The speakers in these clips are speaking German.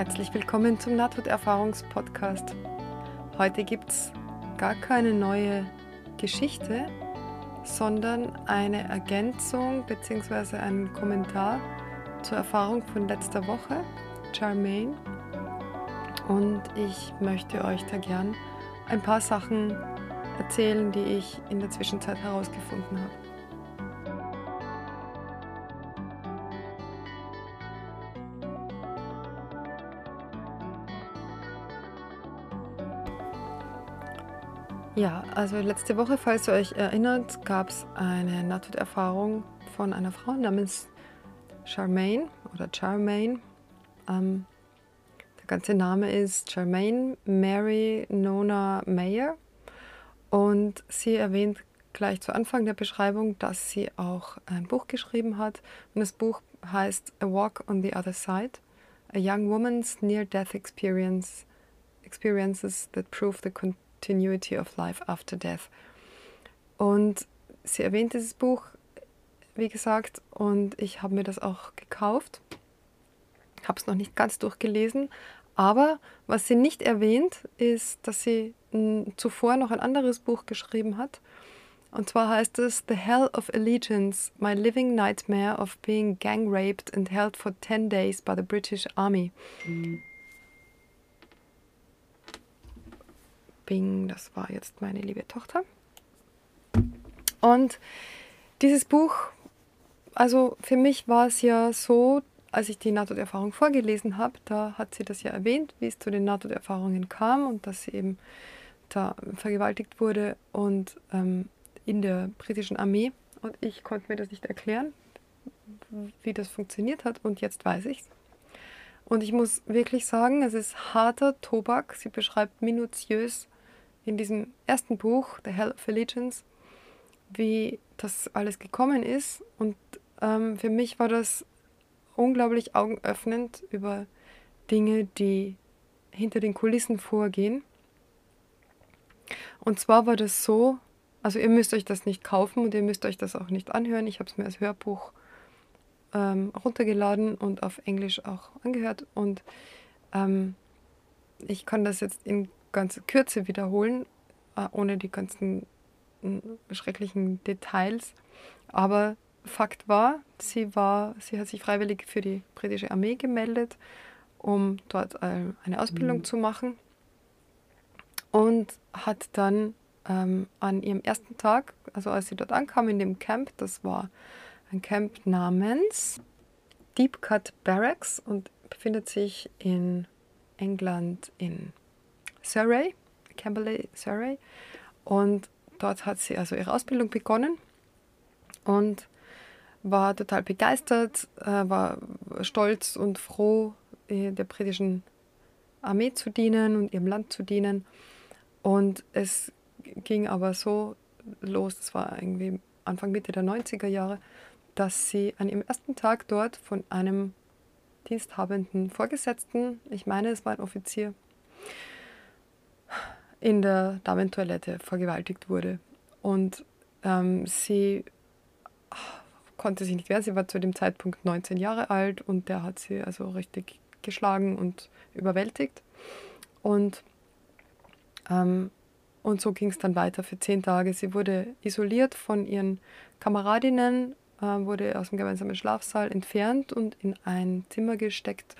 Herzlich willkommen zum Nahtoderfahrungspodcast. Heute gibt es gar keine neue Geschichte, sondern eine Ergänzung bzw. einen Kommentar zur Erfahrung von letzter Woche, Charmaine. Und ich möchte euch da gern ein paar Sachen erzählen, die ich in der Zwischenzeit herausgefunden habe. Ja, also letzte Woche, falls ihr euch erinnert, gab es eine Nahtoderfahrung von einer Frau namens Charmaine oder Charmaine. Ähm, der ganze Name ist Charmaine Mary Nona Mayer und sie erwähnt gleich zu Anfang der Beschreibung, dass sie auch ein Buch geschrieben hat und das Buch heißt A Walk on the Other Side, A Young Woman's Near-Death Experience Experiences that Prove the Continuity of Life After Death. Und sie erwähnt dieses Buch, wie gesagt, und ich habe mir das auch gekauft. Habe es noch nicht ganz durchgelesen, aber was sie nicht erwähnt, ist, dass sie zuvor noch ein anderes Buch geschrieben hat. Und zwar heißt es The Hell of Allegiance, My Living Nightmare of Being Gang Raped and Held for 10 Days by the British Army. Mhm. Bing, das war jetzt meine liebe Tochter. Und dieses Buch, also für mich war es ja so, als ich die Nahtoderfahrung vorgelesen habe, da hat sie das ja erwähnt, wie es zu den Nahtoderfahrungen kam und dass sie eben da vergewaltigt wurde und ähm, in der britischen Armee. Und ich konnte mir das nicht erklären, wie das funktioniert hat und jetzt weiß ich es. Und ich muss wirklich sagen, es ist harter Tobak. Sie beschreibt minutiös in diesem ersten Buch, The Hell of Allegiance, wie das alles gekommen ist. Und ähm, für mich war das unglaublich augenöffnend über Dinge, die hinter den Kulissen vorgehen. Und zwar war das so, also ihr müsst euch das nicht kaufen und ihr müsst euch das auch nicht anhören. Ich habe es mir als Hörbuch ähm, runtergeladen und auf Englisch auch angehört. Und ähm, ich kann das jetzt in ganze Kürze wiederholen, äh, ohne die ganzen schrecklichen Details. Aber Fakt war, sie war, sie hat sich freiwillig für die britische Armee gemeldet, um dort äh, eine Ausbildung mhm. zu machen und hat dann ähm, an ihrem ersten Tag, also als sie dort ankam in dem Camp, das war ein Camp namens Deep Cut Barracks und befindet sich in England in Surrey, Camberley, Surrey. Und dort hat sie also ihre Ausbildung begonnen und war total begeistert, äh, war stolz und froh, der britischen Armee zu dienen und ihrem Land zu dienen. Und es ging aber so los, das war irgendwie Anfang Mitte der 90er Jahre, dass sie an ihrem ersten Tag dort von einem diensthabenden Vorgesetzten, ich meine, es war ein Offizier, in der Damentoilette vergewaltigt wurde. Und ähm, sie konnte sich nicht wehren. Sie war zu dem Zeitpunkt 19 Jahre alt und der hat sie also richtig geschlagen und überwältigt. Und, ähm, und so ging es dann weiter für zehn Tage. Sie wurde isoliert von ihren Kameradinnen, äh, wurde aus dem gemeinsamen Schlafsaal entfernt und in ein Zimmer gesteckt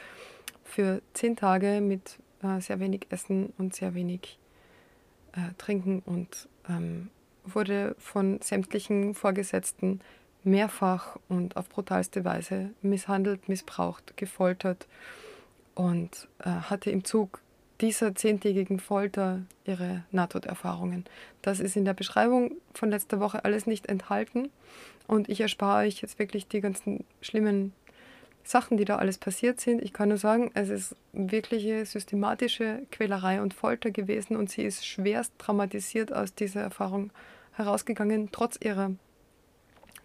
für zehn Tage mit äh, sehr wenig Essen und sehr wenig äh, trinken und ähm, wurde von sämtlichen Vorgesetzten mehrfach und auf brutalste Weise misshandelt, missbraucht, gefoltert und äh, hatte im Zug dieser zehntägigen Folter ihre Nahtoderfahrungen. Das ist in der Beschreibung von letzter Woche alles nicht enthalten und ich erspare euch jetzt wirklich die ganzen schlimmen Sachen, die da alles passiert sind. Ich kann nur sagen, es ist wirkliche systematische Quälerei und Folter gewesen und sie ist schwerst traumatisiert aus dieser Erfahrung herausgegangen, trotz ihrer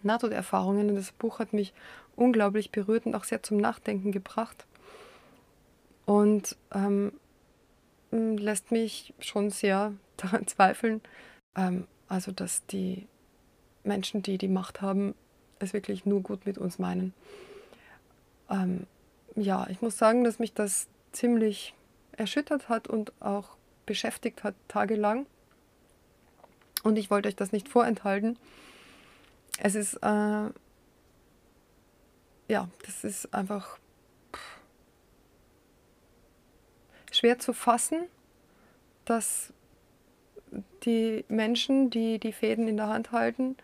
Nahtoderfahrungen. Und das Buch hat mich unglaublich berührt und auch sehr zum Nachdenken gebracht und ähm, lässt mich schon sehr daran zweifeln, ähm, also dass die Menschen, die die Macht haben, es wirklich nur gut mit uns meinen. Ähm, ja, ich muss sagen, dass mich das ziemlich erschüttert hat und auch beschäftigt hat tagelang. Und ich wollte euch das nicht vorenthalten. Es ist, äh, ja, das ist einfach schwer zu fassen, dass die Menschen, die die Fäden in der Hand halten,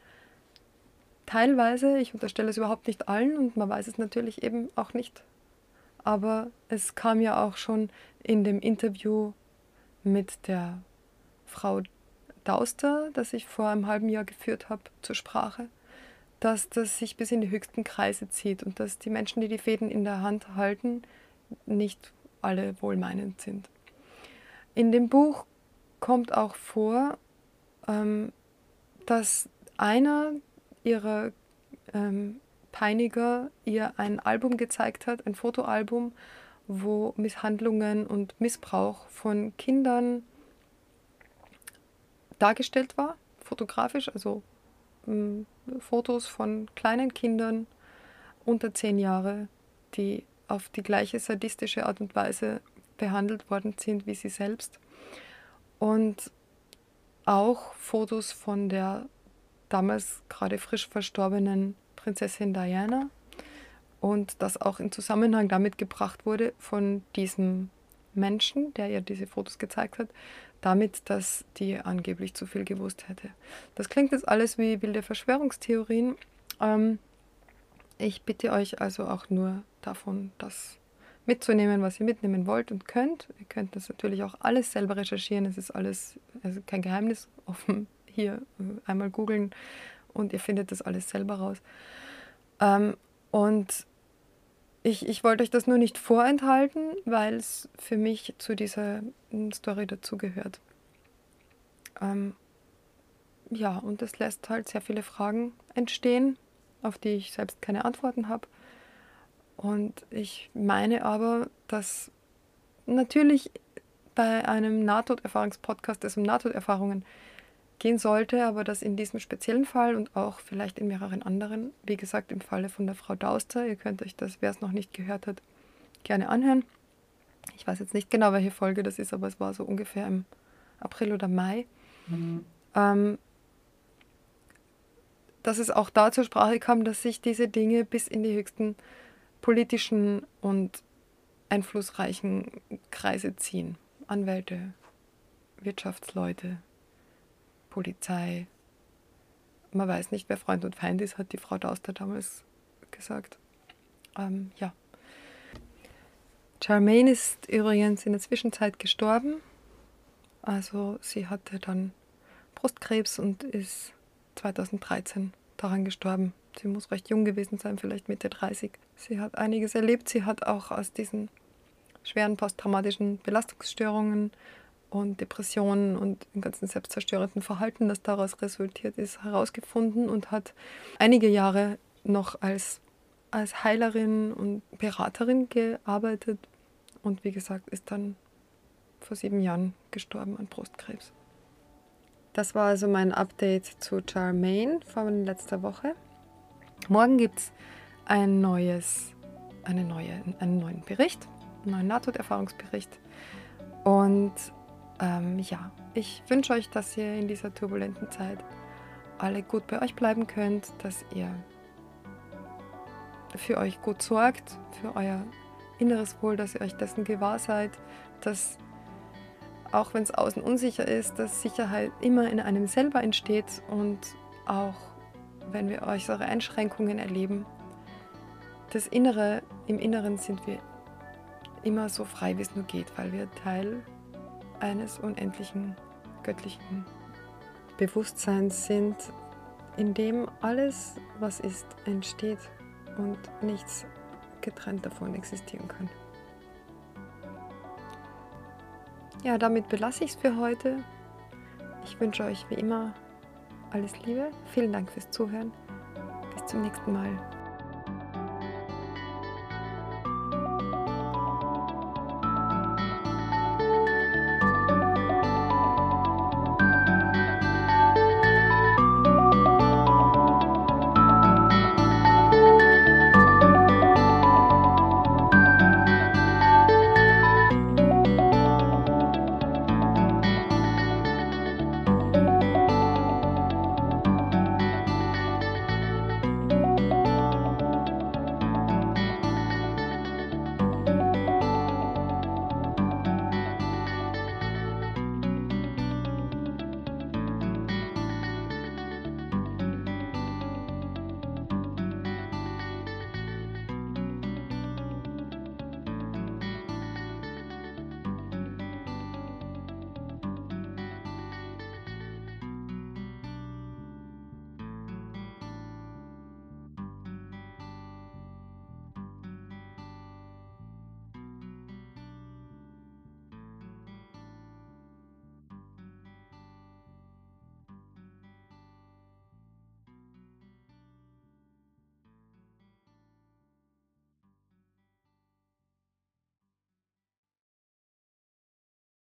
teilweise, ich unterstelle es überhaupt nicht allen und man weiß es natürlich eben auch nicht, aber es kam ja auch schon in dem Interview mit der Frau Dauster, das ich vor einem halben Jahr geführt habe, zur Sprache, dass das sich bis in die höchsten Kreise zieht und dass die Menschen, die die Fäden in der Hand halten, nicht alle wohlmeinend sind. In dem Buch kommt auch vor, ähm, dass einer ihrer ähm, Peiniger ihr ein Album gezeigt hat, ein Fotoalbum, wo Misshandlungen und Missbrauch von Kindern dargestellt war, fotografisch, also ähm, Fotos von kleinen Kindern unter zehn Jahre, die auf die gleiche sadistische Art und Weise behandelt worden sind wie sie selbst. Und auch Fotos von der damals gerade frisch verstorbenen Prinzessin Diana und das auch in Zusammenhang damit gebracht wurde von diesem Menschen, der ihr diese Fotos gezeigt hat, damit, dass die angeblich zu viel gewusst hätte. Das klingt jetzt alles wie wilde Verschwörungstheorien. Ähm, ich bitte euch also auch nur davon, das mitzunehmen, was ihr mitnehmen wollt und könnt. Ihr könnt das natürlich auch alles selber recherchieren. Es ist alles also kein Geheimnis offen. Hier äh, einmal googeln und ihr findet das alles selber raus. Ähm, und ich, ich wollte euch das nur nicht vorenthalten, weil es für mich zu dieser Story dazugehört. Ähm, ja, und es lässt halt sehr viele Fragen entstehen, auf die ich selbst keine Antworten habe. Und ich meine aber, dass natürlich bei einem Nahtoderfahrungspodcast es um Nahtoderfahrungen gehen sollte, aber dass in diesem speziellen Fall und auch vielleicht in mehreren anderen, wie gesagt im Falle von der Frau Dauster, ihr könnt euch das, wer es noch nicht gehört hat, gerne anhören. Ich weiß jetzt nicht genau, welche Folge das ist, aber es war so ungefähr im April oder Mai. Mhm. Ähm, dass es auch da zur Sprache kam, dass sich diese Dinge bis in die höchsten politischen und einflussreichen Kreise ziehen. Anwälte, Wirtschaftsleute, Polizei. Man weiß nicht, wer Freund und Feind ist, hat die Frau Dauster damals gesagt. Ähm, ja. Charmaine ist übrigens in der Zwischenzeit gestorben. Also sie hatte dann Brustkrebs und ist 2013 daran gestorben. Sie muss recht jung gewesen sein, vielleicht Mitte 30. Sie hat einiges erlebt. Sie hat auch aus diesen schweren posttraumatischen Belastungsstörungen und Depressionen und dem ganzen selbstzerstörenden Verhalten, das daraus resultiert ist, herausgefunden und hat einige Jahre noch als, als Heilerin und Beraterin gearbeitet und wie gesagt ist dann vor sieben Jahren gestorben an Brustkrebs. Das war also mein Update zu Charmaine von letzter Woche. Morgen gibt es ein neues, eine neue, einen neuen Bericht, einen neuen Nahtoderfahrungsbericht. Und ähm, ja, ich wünsche euch, dass ihr in dieser turbulenten Zeit alle gut bei euch bleiben könnt, dass ihr für euch gut sorgt, für euer inneres Wohl, dass ihr euch dessen gewahr seid, dass auch wenn es außen unsicher ist, dass Sicherheit immer in einem selber entsteht und auch wenn wir äußere Einschränkungen erleben, das Innere, im Inneren sind wir immer so frei, wie es nur geht, weil wir Teil eines unendlichen göttlichen Bewusstseins sind, in dem alles, was ist, entsteht und nichts getrennt davon existieren kann. Ja, damit belasse ich es für heute. Ich wünsche euch wie immer alles Liebe. Vielen Dank fürs Zuhören. Bis zum nächsten Mal.